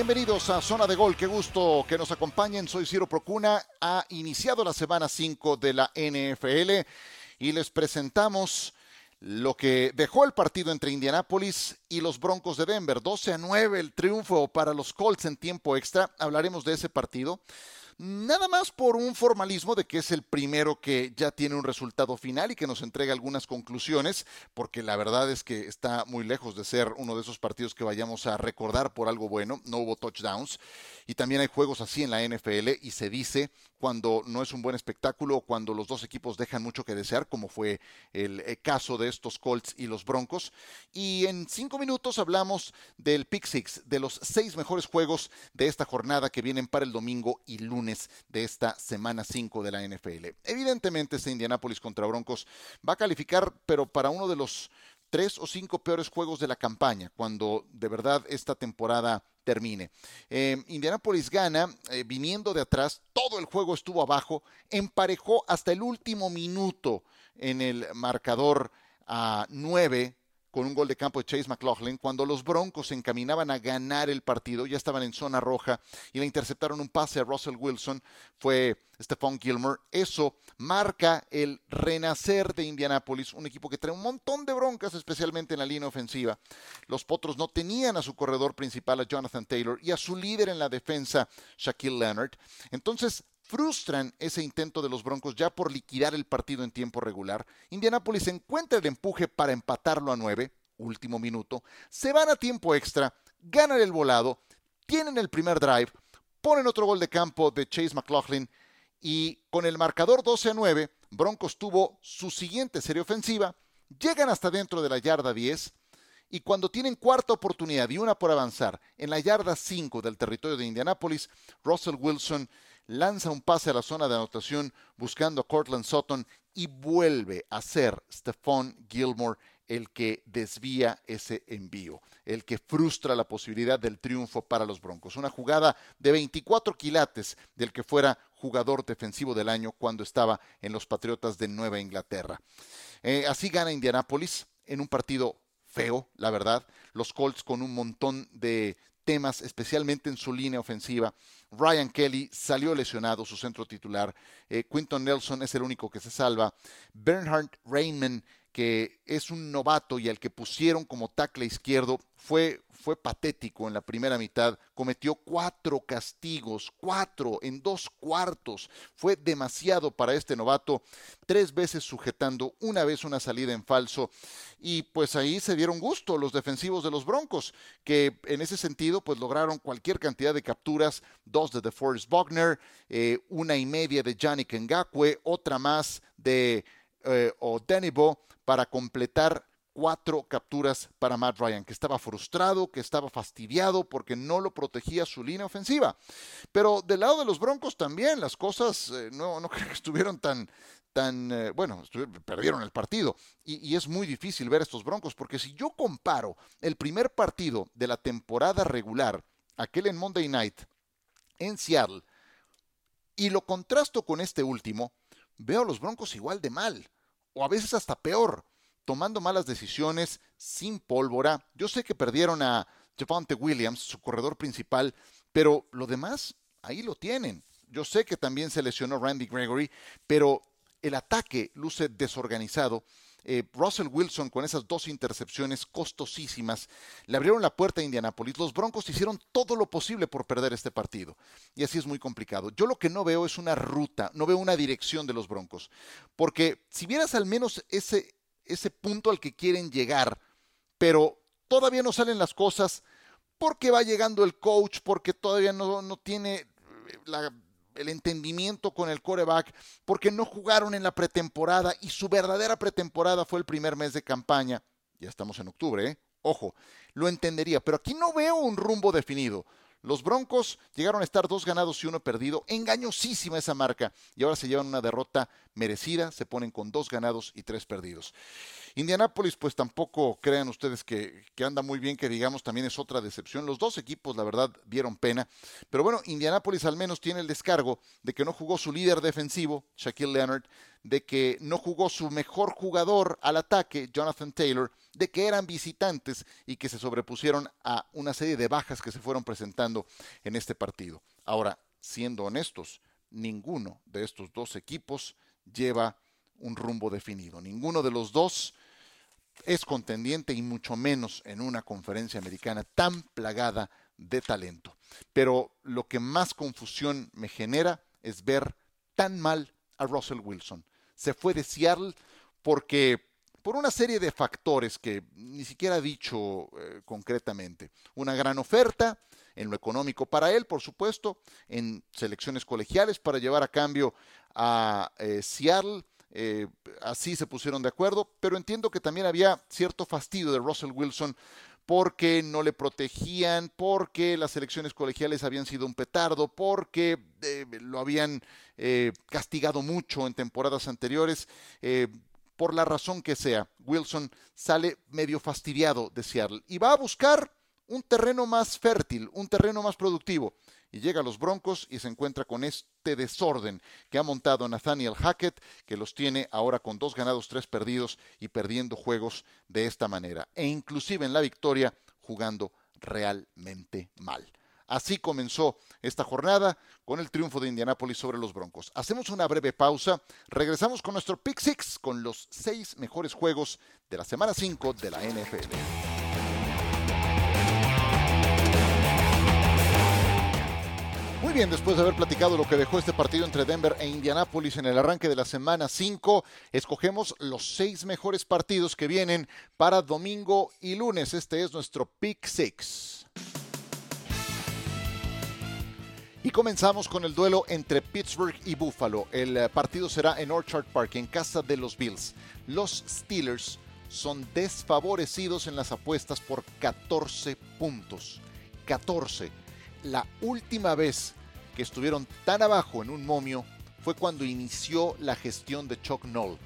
Bienvenidos a Zona de Gol, qué gusto que nos acompañen. Soy Ciro Procuna. Ha iniciado la semana 5 de la NFL y les presentamos lo que dejó el partido entre Indianápolis y los Broncos de Denver. 12 a 9 el triunfo para los Colts en tiempo extra. Hablaremos de ese partido. Nada más por un formalismo de que es el primero que ya tiene un resultado final y que nos entrega algunas conclusiones, porque la verdad es que está muy lejos de ser uno de esos partidos que vayamos a recordar por algo bueno. No hubo touchdowns y también hay juegos así en la NFL y se dice cuando no es un buen espectáculo cuando los dos equipos dejan mucho que desear, como fue el eh, caso de estos Colts y los Broncos. Y en cinco minutos hablamos del Pick Six, de los seis mejores juegos de esta jornada que vienen para el domingo y lunes de esta semana 5 de la NFL. Evidentemente, este Indianapolis contra Broncos va a calificar, pero para uno de los tres o cinco peores juegos de la campaña, cuando de verdad esta temporada termine. Eh, Indianapolis gana, eh, viniendo de atrás, todo el juego estuvo abajo, emparejó hasta el último minuto en el marcador a nueve con un gol de campo de Chase McLaughlin, cuando los Broncos se encaminaban a ganar el partido, ya estaban en zona roja y le interceptaron un pase a Russell Wilson, fue Stephon Gilmore. Eso marca el renacer de Indianapolis, un equipo que trae un montón de broncas, especialmente en la línea ofensiva. Los Potros no tenían a su corredor principal, a Jonathan Taylor, y a su líder en la defensa, Shaquille Leonard. Entonces, frustran ese intento de los Broncos ya por liquidar el partido en tiempo regular. Indianapolis encuentra el empuje para empatarlo a nueve, último minuto, se van a tiempo extra, ganan el volado, tienen el primer drive, ponen otro gol de campo de Chase McLaughlin y con el marcador 12 a 9, Broncos tuvo su siguiente serie ofensiva, llegan hasta dentro de la yarda 10 y cuando tienen cuarta oportunidad y una por avanzar en la yarda 5 del territorio de Indianapolis, Russell Wilson lanza un pase a la zona de anotación buscando a Cortland Sutton y vuelve a ser Stephon Gilmore el que desvía ese envío, el que frustra la posibilidad del triunfo para los Broncos. Una jugada de 24 quilates del que fuera jugador defensivo del año cuando estaba en los Patriotas de Nueva Inglaterra. Eh, así gana Indianápolis en un partido feo, la verdad. Los Colts con un montón de temas, especialmente en su línea ofensiva. Ryan Kelly salió lesionado, su centro titular. Eh, Quinton Nelson es el único que se salva. Bernhard Rainman, que es un novato y al que pusieron como tackle izquierdo, fue fue patético en la primera mitad, cometió cuatro castigos, cuatro en dos cuartos, fue demasiado para este novato, tres veces sujetando, una vez una salida en falso, y pues ahí se dieron gusto los defensivos de los Broncos, que en ese sentido pues lograron cualquier cantidad de capturas, dos de DeForest Buckner, eh, una y media de Yannick Ngakwe, otra más de eh, Odenibo para completar cuatro capturas para Matt Ryan, que estaba frustrado, que estaba fastidiado porque no lo protegía su línea ofensiva. Pero del lado de los Broncos también las cosas eh, no, no creo que estuvieron tan, tan, eh, bueno, perdieron el partido. Y, y, es muy difícil ver estos Broncos, porque si yo comparo el primer partido de la temporada regular, aquel en Monday Night, en Seattle, y lo contrasto con este último, veo a los Broncos igual de mal, o a veces hasta peor tomando malas decisiones, sin pólvora. Yo sé que perdieron a Javante Williams, su corredor principal, pero lo demás, ahí lo tienen. Yo sé que también se lesionó Randy Gregory, pero el ataque luce desorganizado. Eh, Russell Wilson con esas dos intercepciones costosísimas le abrieron la puerta a Indianapolis. Los Broncos hicieron todo lo posible por perder este partido. Y así es muy complicado. Yo lo que no veo es una ruta, no veo una dirección de los Broncos. Porque si vieras al menos ese, ese punto al que quieren llegar, pero todavía no salen las cosas porque va llegando el coach, porque todavía no, no tiene eh, el entendimiento con el coreback, porque no jugaron en la pretemporada y su verdadera pretemporada fue el primer mes de campaña. Ya estamos en octubre, ¿eh? ojo, lo entendería, pero aquí no veo un rumbo definido. Los Broncos llegaron a estar dos ganados y uno perdido, engañosísima esa marca, y ahora se llevan una derrota merecida, se ponen con dos ganados y tres perdidos. Indianápolis, pues tampoco crean ustedes que, que, anda muy bien, que digamos también es otra decepción. Los dos equipos, la verdad, dieron pena. Pero bueno, Indianápolis al menos tiene el descargo de que no jugó su líder defensivo, Shaquille Leonard, de que no jugó su mejor jugador al ataque, Jonathan Taylor, de que eran visitantes y que se sobrepusieron a una serie de bajas que se fueron presentando en este partido. Ahora, siendo honestos, ninguno de estos dos equipos lleva un rumbo definido. Ninguno de los dos es contendiente y mucho menos en una conferencia americana tan plagada de talento. Pero lo que más confusión me genera es ver tan mal a Russell Wilson. Se fue de Seattle porque por una serie de factores que ni siquiera ha dicho eh, concretamente. Una gran oferta en lo económico para él, por supuesto, en selecciones colegiales para llevar a cambio a eh, Seattle eh, así se pusieron de acuerdo, pero entiendo que también había cierto fastidio de Russell Wilson porque no le protegían, porque las elecciones colegiales habían sido un petardo, porque eh, lo habían eh, castigado mucho en temporadas anteriores. por la razón que sea, Wilson sale medio fastidiado de Seattle y va a buscar un terreno más fértil, un terreno más productivo y llega a los Broncos y se encuentra con este desorden que ha montado Nathaniel Hackett, que los tiene ahora con dos ganados, tres perdidos y perdiendo juegos de esta manera. E inclusive en la victoria jugando realmente mal. Así comenzó esta jornada con el triunfo de Indianápolis sobre los Broncos. Hacemos una breve pausa, regresamos con nuestro Pick Six con los seis mejores juegos de la semana 5 de la NFL. Muy bien, después de haber platicado lo que dejó este partido entre Denver e Indianápolis en el arranque de la semana 5, escogemos los seis mejores partidos que vienen para domingo y lunes. Este es nuestro Pick Six. Y comenzamos con el duelo entre Pittsburgh y Buffalo. El eh, partido será en Orchard Park, en casa de los Bills. Los Steelers son desfavorecidos en las apuestas por 14 puntos. 14 la última vez estuvieron tan abajo en un momio fue cuando inició la gestión de Chuck Noll.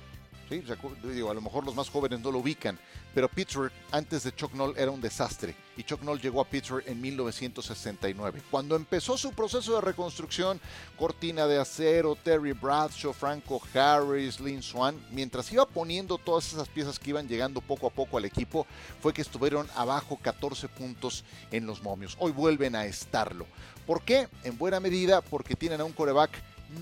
A lo mejor los más jóvenes no lo ubican, pero Pittsburgh antes de Chuck Noll era un desastre y Chuck Noll llegó a Pittsburgh en 1969. Cuando empezó su proceso de reconstrucción, Cortina de Acero, Terry Bradshaw, Franco Harris, Lynn Swan, mientras iba poniendo todas esas piezas que iban llegando poco a poco al equipo, fue que estuvieron abajo 14 puntos en los momios. Hoy vuelven a estarlo. ¿Por qué? En buena medida porque tienen a un coreback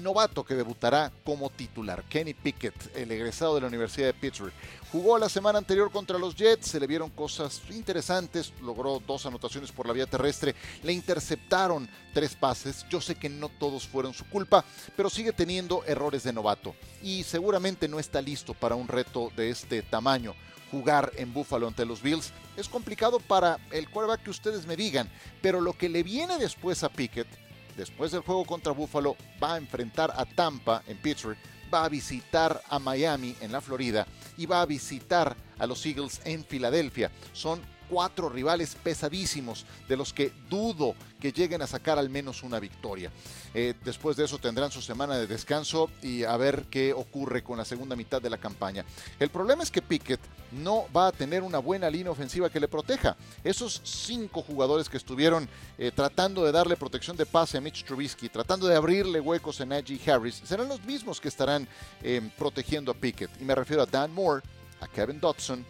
novato que debutará como titular, Kenny Pickett, el egresado de la Universidad de Pittsburgh. Jugó la semana anterior contra los Jets, se le vieron cosas interesantes, logró dos anotaciones por la vía terrestre, le interceptaron tres pases, yo sé que no todos fueron su culpa, pero sigue teniendo errores de novato y seguramente no está listo para un reto de este tamaño jugar en Buffalo ante los Bills. Es complicado para el quarterback que ustedes me digan, pero lo que le viene después a Pickett después del juego contra Buffalo, va a enfrentar a Tampa en Pittsburgh, va a visitar a Miami en la Florida y va a visitar a los Eagles en Filadelfia. Son cuatro rivales pesadísimos de los que dudo que lleguen a sacar al menos una victoria. Eh, después de eso tendrán su semana de descanso y a ver qué ocurre con la segunda mitad de la campaña. El problema es que Pickett no va a tener una buena línea ofensiva que le proteja. Esos cinco jugadores que estuvieron eh, tratando de darle protección de pase a Mitch Trubisky, tratando de abrirle huecos a Najee Harris, serán los mismos que estarán eh, protegiendo a Pickett. Y me refiero a Dan Moore, a Kevin Dodson,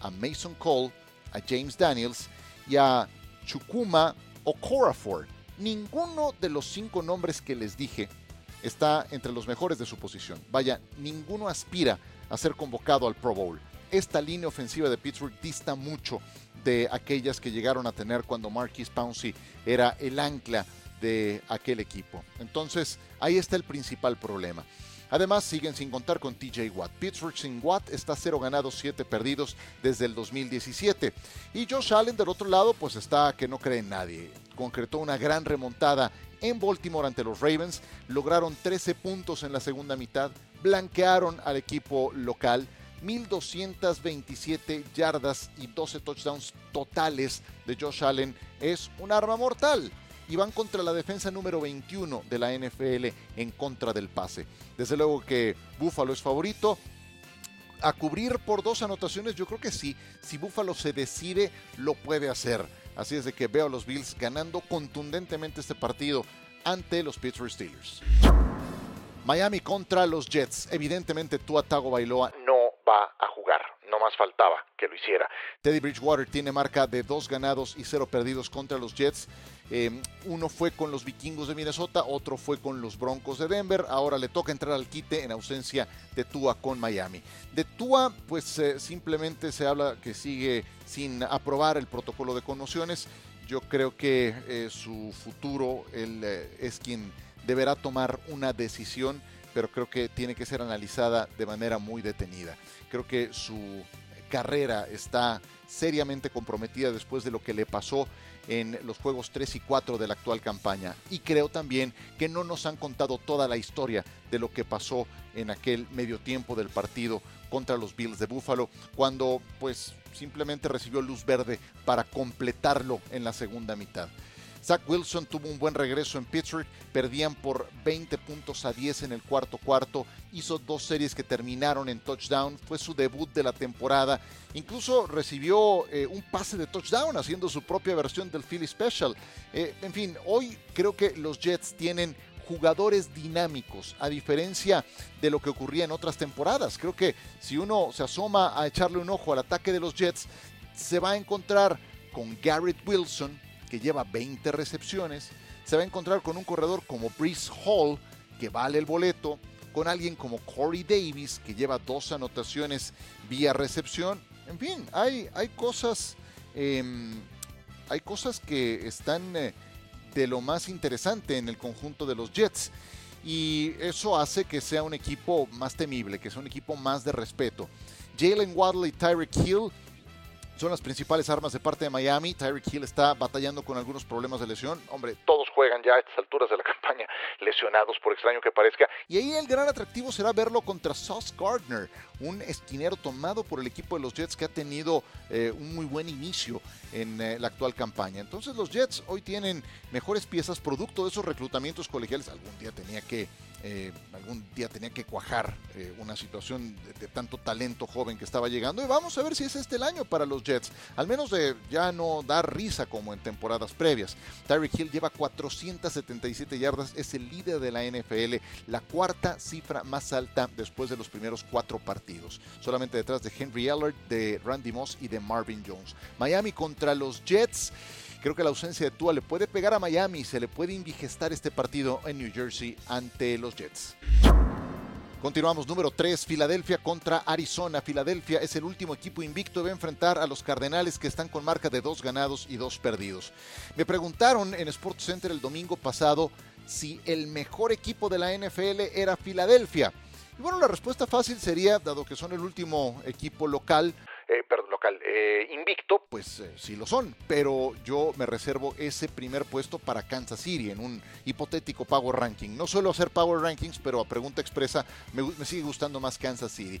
a Mason Cole, a James Daniels y a Chukuma Okorafor. Ninguno de los cinco nombres que les dije está entre los mejores de su posición. Vaya, ninguno aspira a ser convocado al Pro Bowl. Esta línea ofensiva de Pittsburgh dista mucho de aquellas que llegaron a tener cuando Marquis Pouncey era el ancla de aquel equipo. Entonces, ahí está el principal problema. Además, siguen sin contar con TJ Watt. Pittsburgh sin Watt está 0 ganados, 7 perdidos desde el 2017. Y Josh Allen del otro lado, pues está que no cree en nadie. Concretó una gran remontada en Baltimore ante los Ravens. Lograron 13 puntos en la segunda mitad. Blanquearon al equipo local. 1227 yardas y 12 touchdowns totales de Josh Allen es un arma mortal. Y van contra la defensa número 21 de la NFL en contra del pase. Desde luego que Buffalo es favorito, a cubrir por dos anotaciones, yo creo que sí. Si Buffalo se decide, lo puede hacer. Así es de que veo a los Bills ganando contundentemente este partido ante los Pittsburgh Steelers. Miami contra los Jets. Evidentemente, Tago Bailoa no va a más faltaba que lo hiciera. Teddy Bridgewater tiene marca de dos ganados y cero perdidos contra los Jets. Eh, uno fue con los vikingos de Minnesota, otro fue con los Broncos de Denver. Ahora le toca entrar al quite en ausencia de Tua con Miami. De Tua, pues eh, simplemente se habla que sigue sin aprobar el protocolo de conmociones. Yo creo que eh, su futuro él, es quien deberá tomar una decisión, pero creo que tiene que ser analizada de manera muy detenida. Creo que su carrera está seriamente comprometida después de lo que le pasó en los juegos 3 y 4 de la actual campaña. Y creo también que no nos han contado toda la historia de lo que pasó en aquel medio tiempo del partido contra los Bills de Buffalo, cuando pues simplemente recibió luz verde para completarlo en la segunda mitad. Zach Wilson tuvo un buen regreso en Pittsburgh, perdían por 20 puntos a 10 en el cuarto cuarto, hizo dos series que terminaron en touchdown, fue su debut de la temporada, incluso recibió eh, un pase de touchdown haciendo su propia versión del Philly Special. Eh, en fin, hoy creo que los Jets tienen jugadores dinámicos, a diferencia de lo que ocurría en otras temporadas. Creo que si uno se asoma a echarle un ojo al ataque de los Jets, se va a encontrar con Garrett Wilson, que lleva 20 recepciones, se va a encontrar con un corredor como Brees Hall, que vale el boleto, con alguien como Corey Davis, que lleva dos anotaciones vía recepción. En fin, hay, hay cosas. Em, hay cosas que están eh, de lo más interesante en el conjunto de los Jets. Y eso hace que sea un equipo más temible, que sea un equipo más de respeto. Jalen Waddle y Tyreek Hill son las principales armas de parte de Miami. Tyreek Hill está batallando con algunos problemas de lesión. Hombre, todos juegan ya a estas alturas de la campaña lesionados, por extraño que parezca. Y ahí el gran atractivo será verlo contra Sauce Gardner, un esquinero tomado por el equipo de los Jets que ha tenido eh, un muy buen inicio en eh, la actual campaña. Entonces los Jets hoy tienen mejores piezas producto de esos reclutamientos colegiales. Algún día tenía que eh, algún día tenía que cuajar una situación de, tanto talento joven que estaba llegando y vamos a ver si es este el año para los Jets, al menos de ya no dar risa como en temporadas previas. Tyreek Hill lleva 477 yardas, es el líder de la NFL, la cuarta cifra más alta después de los primeros cuatro partidos, solamente detrás de Henry Allard, de Randy Moss y de Marvin Jones. Miami contra los Jets. Creo que la ausencia de Tua le puede pegar a Miami, se le puede indigestar este partido en New Jersey ante los Jets. Continuamos, número 3, Filadelfia contra Arizona. Filadelfia es el último equipo invicto de enfrentar a los Cardenales que están con marca de dos ganados y dos perdidos. Me preguntaron en Sports Center el domingo pasado si el mejor equipo de la NFL era Filadelfia. Y bueno, la respuesta fácil sería, dado que son el último equipo local, eh, perdón, local eh, invicto, pues eh, sí lo son, pero yo me reservo ese primer puesto para Kansas City en un hipotético Power Ranking. No suelo hacer Power Rankings, pero a pregunta expresa me, me sigue gustando más Kansas City,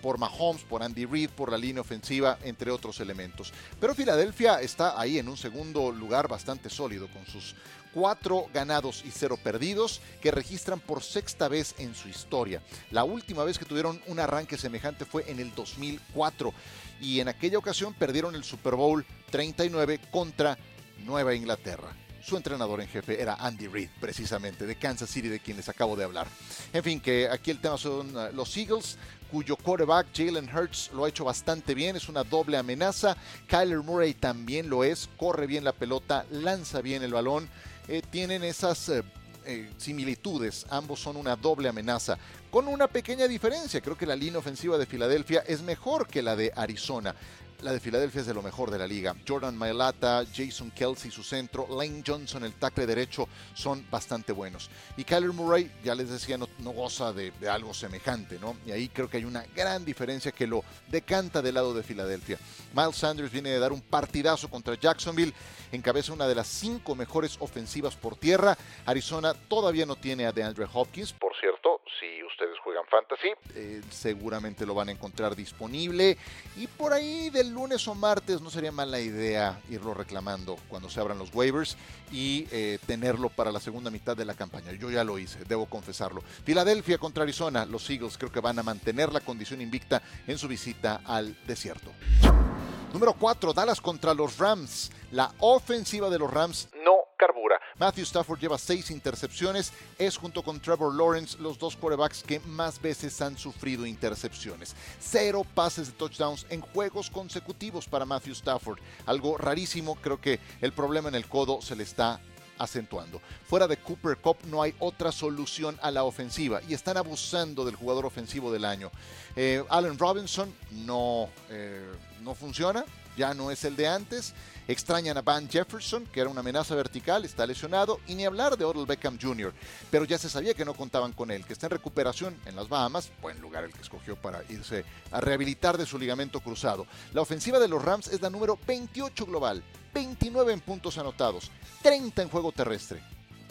por Mahomes, por Andy Reid, por la línea ofensiva, entre otros elementos. Pero Filadelfia está ahí en un segundo lugar bastante sólido con sus cuatro ganados y cero perdidos que registran por sexta vez en su historia. La última vez que tuvieron un arranque semejante fue en el 2004 y en aquella ocasión perdieron el Super Bowl 39 contra Nueva Inglaterra. Su entrenador en jefe era Andy Reid, precisamente, de Kansas City, de quien les acabo de hablar. En fin, que aquí el tema son uh, los Eagles, cuyo quarterback Jalen Hurts lo ha hecho bastante bien, es una doble amenaza. Kyler Murray también lo es, corre bien la pelota, lanza bien el balón. Eh, tienen esas eh, eh, similitudes, ambos son una doble amenaza, con una pequeña diferencia, creo que la línea ofensiva de Filadelfia es mejor que la de Arizona. La de Filadelfia es de lo mejor de la liga. Jordan Mailata, Jason Kelsey, su centro, Lane Johnson, el tackle derecho, son bastante buenos. Y Kyler Murray, ya les decía, no, goza de, algo semejante, ¿no? Y ahí creo que hay una gran diferencia que lo decanta del lado de Filadelfia. Miles Sanders viene de dar un partidazo contra Jacksonville, encabeza una de las cinco mejores ofensivas por tierra. Arizona todavía no tiene a DeAndre Hopkins, por fantasy, eh, seguramente lo van a encontrar disponible y por ahí del lunes o martes no sería mala idea irlo reclamando cuando se abran los waivers y eh, tenerlo para la segunda mitad de la campaña. Yo ya lo hice, debo confesarlo. Filadelfia contra Arizona, los Eagles creo que van a mantener la condición invicta en su visita al desierto. Número 4, Dallas contra los Rams. La ofensiva de los Rams no. Matthew Stafford lleva seis intercepciones, es junto con Trevor Lawrence los dos quarterbacks que más veces han sufrido intercepciones. Cero pases de touchdowns en juegos consecutivos para Matthew Stafford. Algo rarísimo, creo que el problema en el codo se le está acentuando. Fuera de Cooper Cup no hay otra solución a la ofensiva y están abusando del jugador ofensivo del año. Eh, Allen Robinson no, eh, no funciona, ya no es el de antes. Extrañan a Van Jefferson, que era una amenaza vertical, está lesionado, y ni hablar de Odell Beckham Jr., pero ya se sabía que no contaban con él, que está en recuperación en las Bahamas, buen lugar el que escogió para irse a rehabilitar de su ligamento cruzado. La ofensiva de los Rams es la número 28 global, 29 en puntos anotados, 30 en juego terrestre.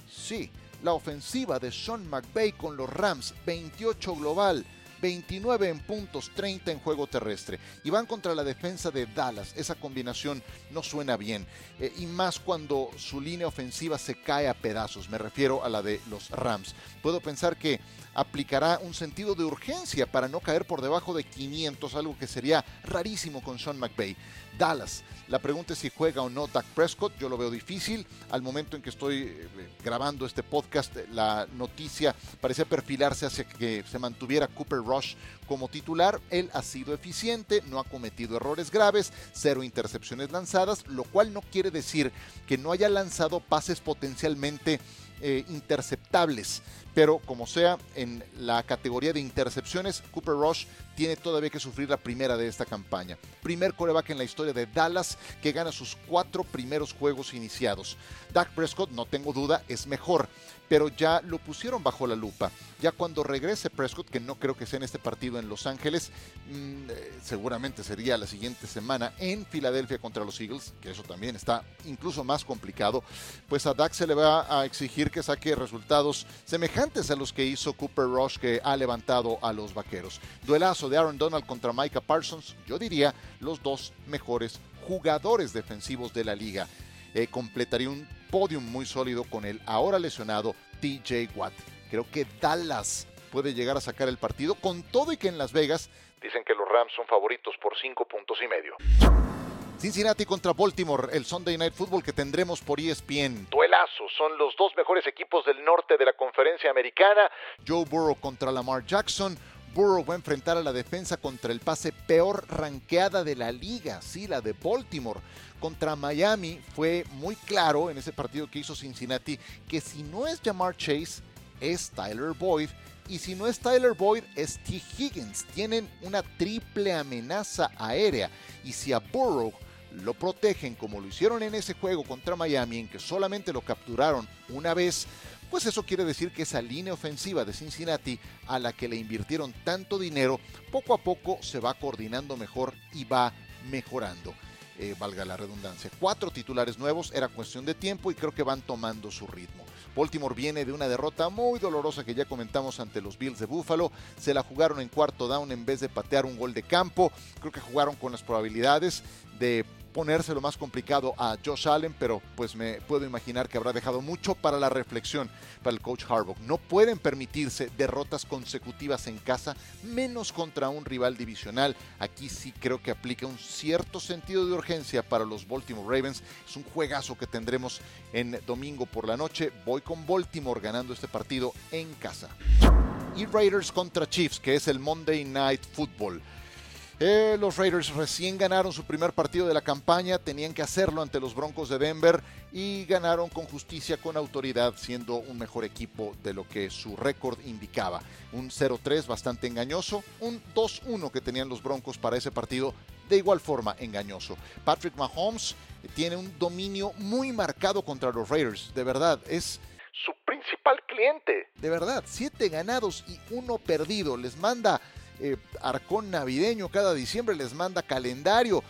Sí, la ofensiva de Sean McVay con los Rams, 28 global, 29 en puntos, 30 en juego terrestre. Y van contra la defensa de Dallas. Esa combinación no suena bien. Eh, y más cuando su línea ofensiva se cae a pedazos. Me refiero a la de los Rams. Puedo pensar que aplicará un sentido de urgencia para no caer por debajo de 500, algo que sería rarísimo con Sean McVay. Dallas. La pregunta es si juega o no Dak Prescott. Yo lo veo difícil. Al momento en que estoy eh, grabando este podcast, la noticia parecía perfilarse hacia que se mantuviera Cooper Rush como titular. Él ha sido eficiente, no ha cometido errores graves, cero intercepciones lanzadas, lo cual no quiere decir que no haya lanzado pases potencialmente eh, interceptables. Pero como sea, en la categoría de intercepciones, Cooper Rush tiene todavía que sufrir la primera de esta campaña. Primer coreback en la historia de Dallas que gana sus cuatro primeros juegos iniciados. Dak Prescott, no tengo duda, es mejor, pero ya lo pusieron bajo la lupa. Ya cuando regrese Prescott, que no creo que sea en este partido en Los Ángeles, mm, eh, seguramente sería la siguiente semana en Filadelfia contra los Eagles, que eso también está incluso más complicado, pues a Dak se le va a exigir que saque resultados semejantes a los que hizo Cooper Rush que ha levantado a los Vaqueros. Duelazo de Aaron Donald contra Micah Parsons, yo diría los dos mejores jugadores defensivos de la liga. Eh, completaría un podium muy sólido con el ahora lesionado TJ Watt. Creo que Dallas puede llegar a sacar el partido con todo y que en Las Vegas dicen que los Rams son favoritos por cinco puntos y medio. Cincinnati contra Baltimore, el Sunday Night Football que tendremos por ESPN. Son los dos mejores equipos del norte de la conferencia americana. Joe Burrow contra Lamar Jackson, Burrow va a enfrentar a la defensa contra el pase peor ranqueada de la liga, sí, la de Baltimore. Contra Miami fue muy claro en ese partido que hizo Cincinnati que si no es Jamar Chase, es Tyler Boyd. Y si no es Tyler Boyd, es T. Higgins. Tienen una triple amenaza aérea. Y si a Burrow lo protegen como lo hicieron en ese juego contra Miami, en que solamente lo capturaron una vez, pues eso quiere decir que esa línea ofensiva de Cincinnati, a la que le invirtieron tanto dinero, poco a poco se va coordinando mejor y va mejorando. Eh, valga la redundancia. Cuatro titulares nuevos, era cuestión de tiempo y creo que van tomando su ritmo. Baltimore viene de una derrota muy dolorosa que ya comentamos ante los Bills de Buffalo. Se la jugaron en cuarto down en vez de patear un gol de campo. Creo que jugaron con las probabilidades de ponerse lo más complicado a Josh Allen, pero pues me puedo imaginar que habrá dejado mucho para la reflexión para el coach Harbaugh. No pueden permitirse derrotas consecutivas en casa, menos contra un rival divisional. Aquí sí creo que aplica un cierto sentido de urgencia para los Baltimore Ravens. Es un juegazo que tendremos en domingo por la noche. Voy con Baltimore ganando este partido en casa. Y Raiders contra Chiefs, que es el Monday Night Football. Eh, los Raiders recién ganaron su primer partido de la campaña, tenían que hacerlo ante los Broncos de Denver y ganaron con justicia, con autoridad, siendo un mejor equipo de lo que su récord indicaba. Un 0-3 bastante engañoso, un 2-1 que tenían los Broncos para ese partido, de igual forma engañoso. Patrick Mahomes tiene un dominio muy marcado contra los Raiders, de verdad, es su principal cliente. De verdad, siete ganados y uno perdido. Les manda eh, arcón navideño cada diciembre, les manda calendario.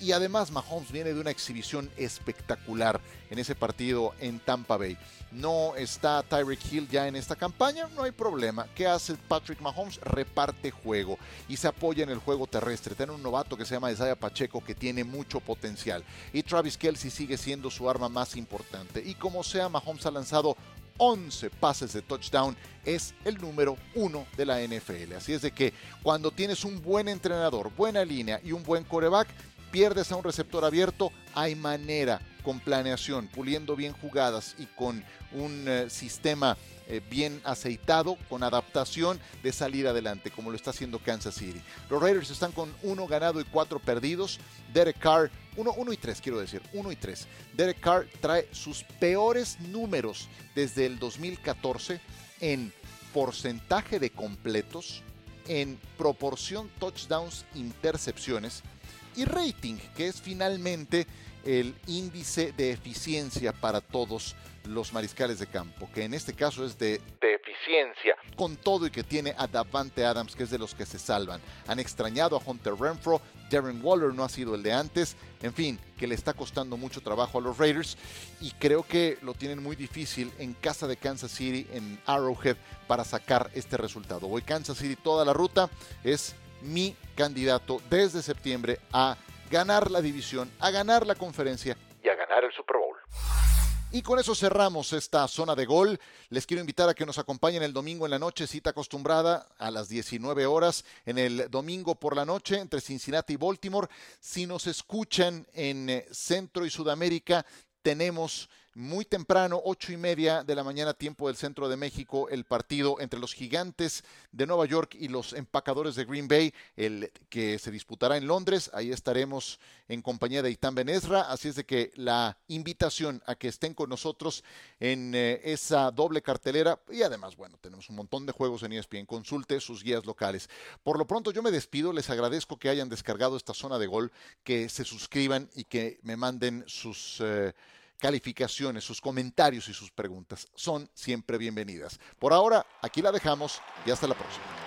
Y, además Mahomes viene de una exhibición espectacular en ese partido en Tampa Bay. No está Tyreek Hill ya en esta campaña, no hay problema. ¿Qué hace Patrick Mahomes? Reparte juego y se apoya en el juego terrestre. Tiene un novato que se llama Isaiah Pacheco que tiene mucho potencial. Y Travis Kelsey sigue siendo su arma más importante. Y como sea, Mahomes ha lanzado 11 pases de touchdown, es el número uno de la NFL. Así es de que cuando tienes un buen entrenador, buena línea y un buen coreback, pierdes a un receptor abierto, hay manera con planeación, puliendo bien jugadas y con un eh, sistema eh, bien aceitado, con adaptación de salir adelante, como lo está haciendo Kansas City. Los Raiders están con uno ganado y cuatro perdidos. Derek Carr, uno, uno y tres, quiero decir, uno y tres. Derek Carr trae sus peores números desde el 2014 en porcentaje de completos, en proporción touchdowns, intercepciones y rating, que es finalmente el índice de eficiencia para todos los mariscales de campo, que en este caso es de, eficiencia, con todo y que tiene a Davante Adams, que es de los que se salvan. Han extrañado a Hunter Renfro, Darren Waller no ha sido el de antes, en fin, que le está costando mucho trabajo a los Raiders y creo que lo tienen muy difícil en casa de Kansas City, en Arrowhead, para sacar este resultado. Hoy Kansas City toda la ruta es mi candidato desde septiembre a ganar la división, a ganar la conferencia y a ganar el Super Bowl. Y con eso cerramos esta zona de gol. Les quiero invitar a que nos acompañen el domingo en la noche, cita acostumbrada a las 19 horas, en el domingo por la noche entre Cincinnati y Baltimore. Si nos escuchan en eh, Centro y Sudamérica, tenemos muy temprano, ocho y media de la mañana, tiempo del centro de México, el partido entre los gigantes de Nueva York y los empacadores de Green Bay, el que se disputará en Londres. Ahí estaremos en compañía de Itán Benesra. Así es de que la invitación a que estén con nosotros en eh, esa doble cartelera. Y además, bueno, tenemos un montón de juegos en ESPN. Consulte sus guías locales. Por lo pronto, yo me despido. Les agradezco que hayan descargado esta zona de gol, que se suscriban y que me manden sus. Eh, calificaciones, sus comentarios y sus preguntas son siempre bienvenidas. Por ahora, aquí la dejamos y hasta la próxima.